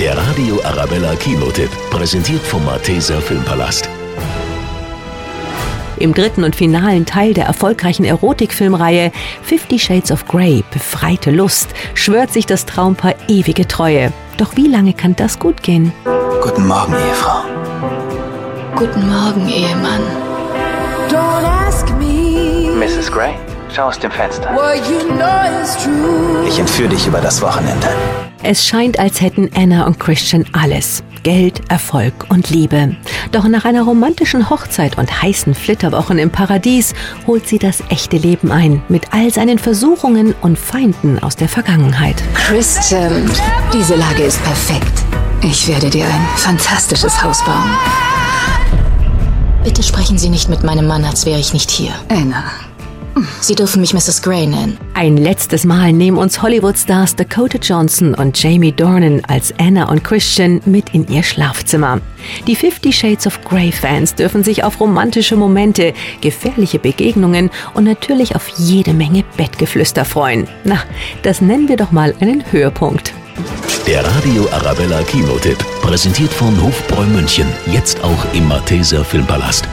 Der Radio Arabella Kinotipp, präsentiert vom Malteser Filmpalast. Im dritten und finalen Teil der erfolgreichen Erotikfilmreihe Fifty Shades of Grey, befreite Lust, schwört sich das Traumpaar ewige Treue. Doch wie lange kann das gut gehen? Guten Morgen, Ehefrau. Guten Morgen, Ehemann. Mrs. Gray, schau aus dem Fenster. What you know is true. Ich entführe dich über das Wochenende. Es scheint, als hätten Anna und Christian alles. Geld, Erfolg und Liebe. Doch nach einer romantischen Hochzeit und heißen Flitterwochen im Paradies holt sie das echte Leben ein, mit all seinen Versuchungen und Feinden aus der Vergangenheit. Christian, diese Lage ist perfekt. Ich werde dir ein fantastisches Haus bauen. Bitte sprechen Sie nicht mit meinem Mann, als wäre ich nicht hier. Anna, Sie dürfen mich Mrs. Gray nennen. Ein letztes Mal nehmen uns Hollywood-Stars Dakota Johnson und Jamie Dornan als Anna und Christian mit in ihr Schlafzimmer. Die Fifty Shades of Grey-Fans dürfen sich auf romantische Momente, gefährliche Begegnungen und natürlich auf jede Menge Bettgeflüster freuen. Na, das nennen wir doch mal einen Höhepunkt. Der Radio Arabella Kinotipp, präsentiert von Hofbräu München, jetzt auch im Malteser Filmpalast.